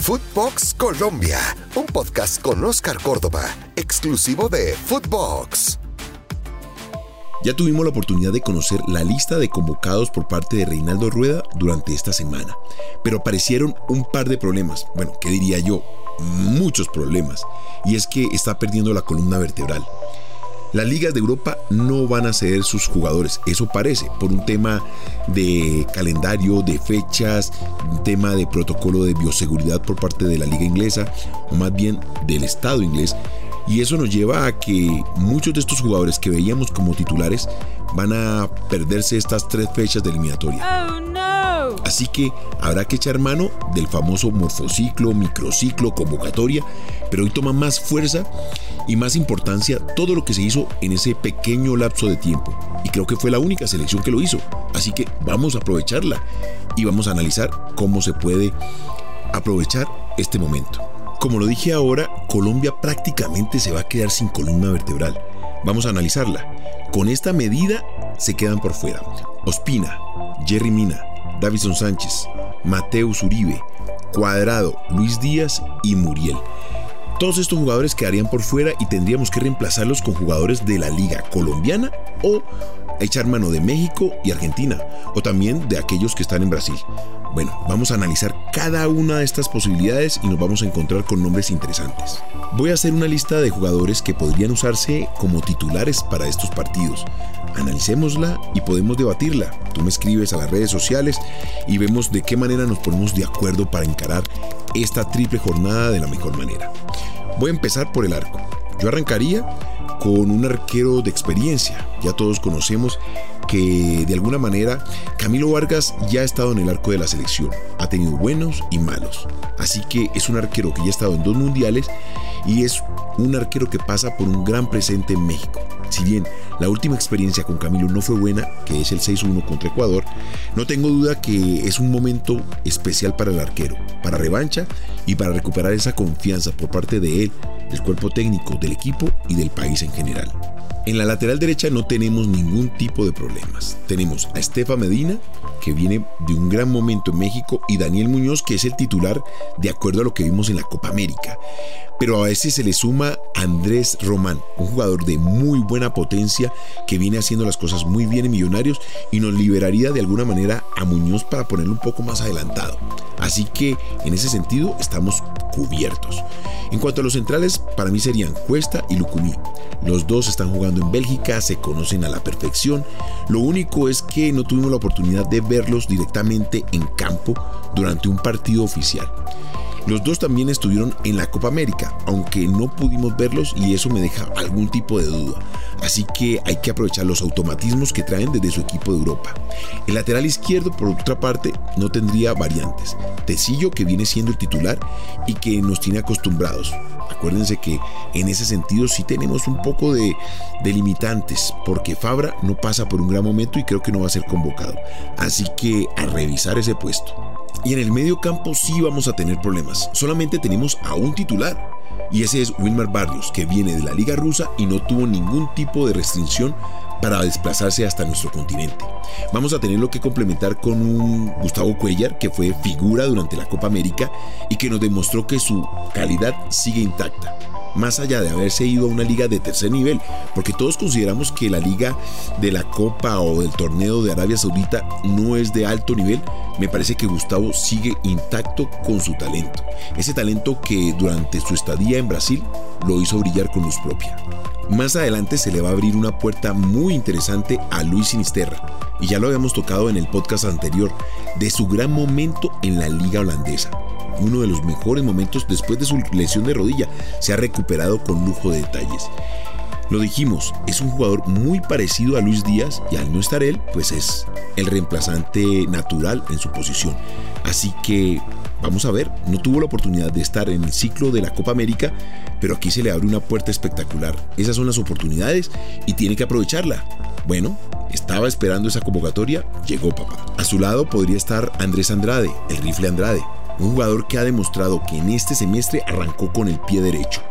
Footbox Colombia, un podcast con Oscar Córdoba, exclusivo de Footbox. Ya tuvimos la oportunidad de conocer la lista de convocados por parte de Reinaldo Rueda durante esta semana, pero aparecieron un par de problemas, bueno, ¿qué diría yo? Muchos problemas, y es que está perdiendo la columna vertebral. Las ligas de Europa no van a ceder sus jugadores, eso parece, por un tema de calendario, de fechas, un tema de protocolo de bioseguridad por parte de la liga inglesa, o más bien del Estado inglés. Y eso nos lleva a que muchos de estos jugadores que veíamos como titulares van a perderse estas tres fechas de eliminatoria. Oh, Así que habrá que echar mano del famoso morfociclo, microciclo, convocatoria, pero hoy toma más fuerza y más importancia todo lo que se hizo en ese pequeño lapso de tiempo. Y creo que fue la única selección que lo hizo. Así que vamos a aprovecharla y vamos a analizar cómo se puede aprovechar este momento. Como lo dije ahora, Colombia prácticamente se va a quedar sin columna vertebral. Vamos a analizarla. Con esta medida se quedan por fuera. Ospina, Jerry Mina, Davison Sánchez, Mateus Uribe, Cuadrado, Luis Díaz y Muriel. Todos estos jugadores quedarían por fuera y tendríamos que reemplazarlos con jugadores de la liga colombiana o echar mano de México y Argentina, o también de aquellos que están en Brasil. Bueno, vamos a analizar cada una de estas posibilidades y nos vamos a encontrar con nombres interesantes. Voy a hacer una lista de jugadores que podrían usarse como titulares para estos partidos. Analicémosla y podemos debatirla. Tú me escribes a las redes sociales y vemos de qué manera nos ponemos de acuerdo para encarar esta triple jornada de la mejor manera. Voy a empezar por el arco. Yo arrancaría con un arquero de experiencia. Ya todos conocemos que de alguna manera Camilo Vargas ya ha estado en el arco de la selección. Ha tenido buenos y malos. Así que es un arquero que ya ha estado en dos mundiales y es un arquero que pasa por un gran presente en México. Si bien la última experiencia con Camilo no fue buena, que es el 6-1 contra Ecuador, no tengo duda que es un momento especial para el arquero, para revancha y para recuperar esa confianza por parte de él, el cuerpo técnico del equipo y del país en general. En la lateral derecha no tenemos ningún tipo de problemas. Tenemos a Estefa Medina, que viene de un gran momento en México, y Daniel Muñoz, que es el titular de acuerdo a lo que vimos en la Copa América. Pero a veces se le suma Andrés Román, un jugador de muy buena potencia que viene haciendo las cosas muy bien en Millonarios y nos liberaría de alguna manera a Muñoz para ponerlo un poco más adelantado. Así que en ese sentido estamos cubiertos. En cuanto a los centrales, para mí serían Cuesta y Lucumí. Los dos están jugando en Bélgica, se conocen a la perfección. Lo único es que no tuvimos la oportunidad de verlos directamente en campo durante un partido oficial. Los dos también estuvieron en la Copa América, aunque no pudimos verlos y eso me deja algún tipo de duda. Así que hay que aprovechar los automatismos que traen desde su equipo de Europa. El lateral izquierdo, por otra parte, no tendría variantes. Tecillo, que viene siendo el titular y que nos tiene acostumbrados. Acuérdense que en ese sentido sí tenemos un poco de, de, limitantes, porque Fabra no pasa por un gran momento y creo que no va a ser convocado. Así que a revisar ese puesto. Y en el medio campo sí vamos a tener problemas. Solamente tenemos a un titular. Y ese es Wilmar Barrios, que viene de la Liga Rusa y no tuvo ningún tipo de restricción para desplazarse hasta nuestro continente. Vamos a tenerlo que complementar con un Gustavo Cuellar que fue figura durante la Copa América y que nos demostró que su calidad sigue intacta más allá de haberse ido a una liga de tercer nivel, porque todos consideramos que la liga de la Copa o del torneo de Arabia Saudita no es de alto nivel, me parece que Gustavo sigue intacto con su talento, ese talento que durante su estadía en Brasil lo hizo brillar con luz propia. Más adelante se le va a abrir una puerta muy interesante a Luis Sinisterra, y ya lo habíamos tocado en el podcast anterior, de su gran momento en la liga holandesa uno de los mejores momentos después de su lesión de rodilla. Se ha recuperado con lujo de detalles. Lo dijimos, es un jugador muy parecido a Luis Díaz y al no estar él, pues es el reemplazante natural en su posición. Así que vamos a ver, no tuvo la oportunidad de estar en el ciclo de la Copa América, pero aquí se le abre una puerta espectacular. Esas son las oportunidades y tiene que aprovecharla. Bueno, estaba esperando esa convocatoria, llegó papá. A su lado podría estar Andrés Andrade, el rifle Andrade, un jugador que ha demostrado que en este semestre arrancó con el pie derecho.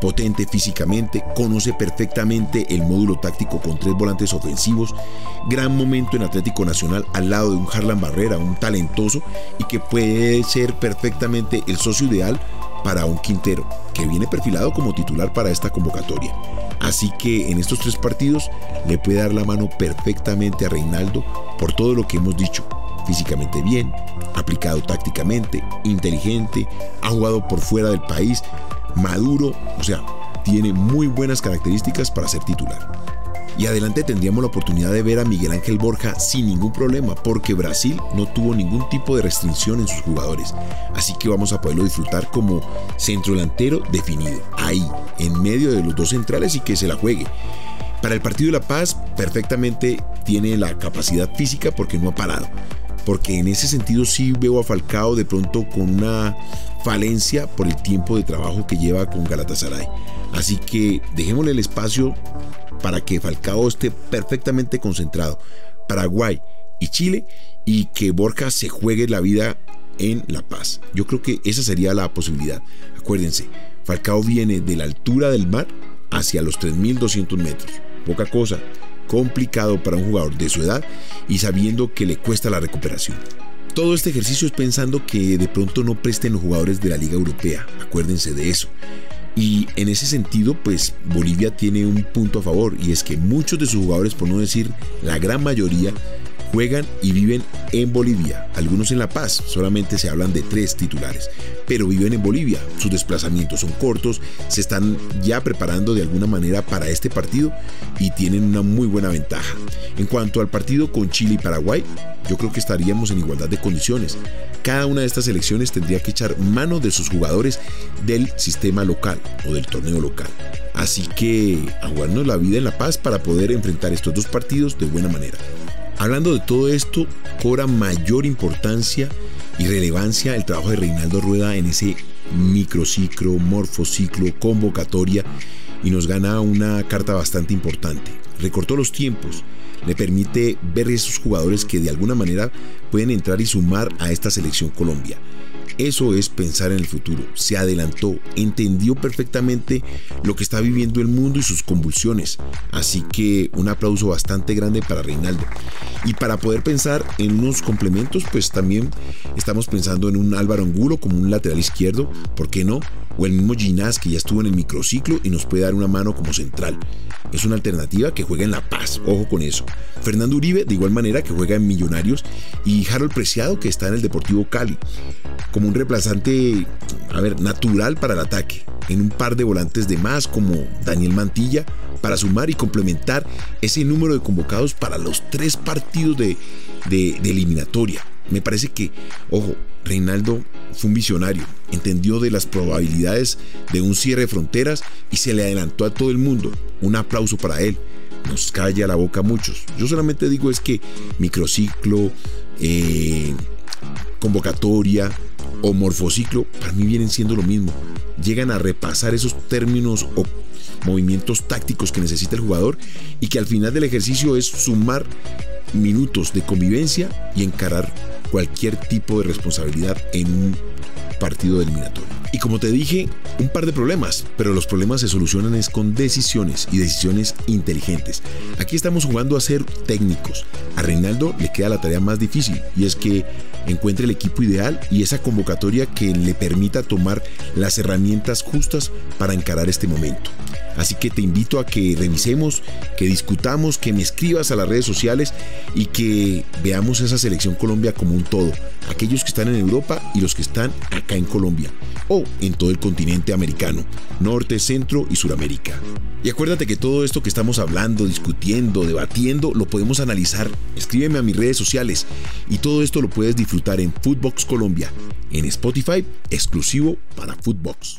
potente físicamente, conoce perfectamente el módulo táctico con tres volantes ofensivos, gran momento en Atlético Nacional al lado de un Harlan Barrera, un talentoso y que puede ser perfectamente el socio ideal para un Quintero, que viene perfilado como titular para esta convocatoria. Así que en estos tres partidos le puede dar la mano perfectamente a Reinaldo por todo lo que hemos dicho. Físicamente bien, aplicado tácticamente, inteligente, ha jugado por fuera del país, maduro, o sea, tiene muy buenas características para ser titular. Y adelante tendríamos la oportunidad de ver a Miguel Ángel Borja sin ningún problema, porque Brasil no tuvo ningún tipo de restricción en sus jugadores. Así que vamos a poderlo disfrutar como centro delantero definido, ahí, en medio de los dos centrales y que se la juegue. Para el partido de La Paz, perfectamente tiene la capacidad física porque no ha parado. Porque en ese sentido sí veo a Falcao de pronto con una falencia por el tiempo de trabajo que lleva con Galatasaray. Así que dejémosle el espacio para que Falcao esté perfectamente concentrado. Paraguay y Chile y que Borja se juegue la vida en La Paz. Yo creo que esa sería la posibilidad. Acuérdense, Falcao viene de la altura del mar hacia los 3.200 metros. Poca cosa, complicado para un jugador de su edad y sabiendo que le cuesta la recuperación. Todo este ejercicio es pensando que de pronto no presten los jugadores de la Liga Europea. Acuérdense de eso. Y en ese sentido, pues Bolivia tiene un punto a favor y es que muchos de sus jugadores, por no decir la gran mayoría, juegan y viven en Bolivia, algunos en La Paz, solamente se hablan de tres titulares, pero viven en Bolivia, sus desplazamientos son cortos, se están ya preparando de alguna manera para este partido y tienen una muy buena ventaja. En cuanto al partido con Chile y Paraguay, yo creo que estaríamos en igualdad de condiciones. Cada una de estas selecciones tendría que echar mano de sus jugadores del sistema local o del torneo local. Así que a jugarnos la vida en La Paz para poder enfrentar estos dos partidos de buena manera. Hablando de todo esto, cobra mayor importancia y relevancia el trabajo de Reinaldo Rueda en ese microciclo, morfociclo, convocatoria y nos gana una carta bastante importante. Recortó los tiempos, le permite ver esos jugadores que de alguna manera pueden entrar y sumar a esta selección Colombia. Eso es pensar en el futuro. Se adelantó, entendió perfectamente lo que está viviendo el mundo y sus convulsiones. Así que un aplauso bastante grande para Reinaldo. Y para poder pensar en unos complementos, pues también estamos pensando en un Álvaro Angulo como un lateral izquierdo, ¿por qué no? O el mismo Ginás que ya estuvo en el microciclo y nos puede dar una mano como central. Es una alternativa que juega en La Paz, ojo con eso. Fernando Uribe, de igual manera, que juega en Millonarios, y Harold Preciado, que está en el Deportivo Cali, como un reemplazante, a ver, natural para el ataque, en un par de volantes de más, como Daniel Mantilla, para sumar y complementar ese número de convocados para los tres partidos de, de, eliminatoria. Me parece que, ojo, Reinaldo fue un visionario, entendió de las probabilidades de un cierre de fronteras y se le adelantó a todo el mundo. Un aplauso para él. Nos calla la boca a muchos. Yo solamente digo es que microciclo, eh, convocatoria o morfociclo, para mí vienen siendo lo mismo. Llegan a repasar esos términos o movimientos tácticos que necesita el jugador y que al final del ejercicio es sumar minutos de convivencia y encarar cualquier tipo de responsabilidad en un partido eliminatorio. Y como te dije, un par de problemas, pero los problemas se solucionan con decisiones y decisiones inteligentes. Aquí estamos jugando a ser técnicos. A Reinaldo le queda la tarea más difícil y es que encuentre el equipo ideal y esa convocatoria que le permita tomar las herramientas justas para encarar este momento. Así que te invito a que revisemos, que discutamos, que me escribas a las redes sociales y que veamos esa selección Colombia como un todo. Aquellos que están en Europa y los que están acá en Colombia. O en todo el continente americano, norte, centro y suramérica. Y acuérdate que todo esto que estamos hablando, discutiendo, debatiendo, lo podemos analizar. Escríbeme a mis redes sociales y todo esto lo puedes disfrutar en Footbox Colombia, en Spotify, exclusivo para Footbox.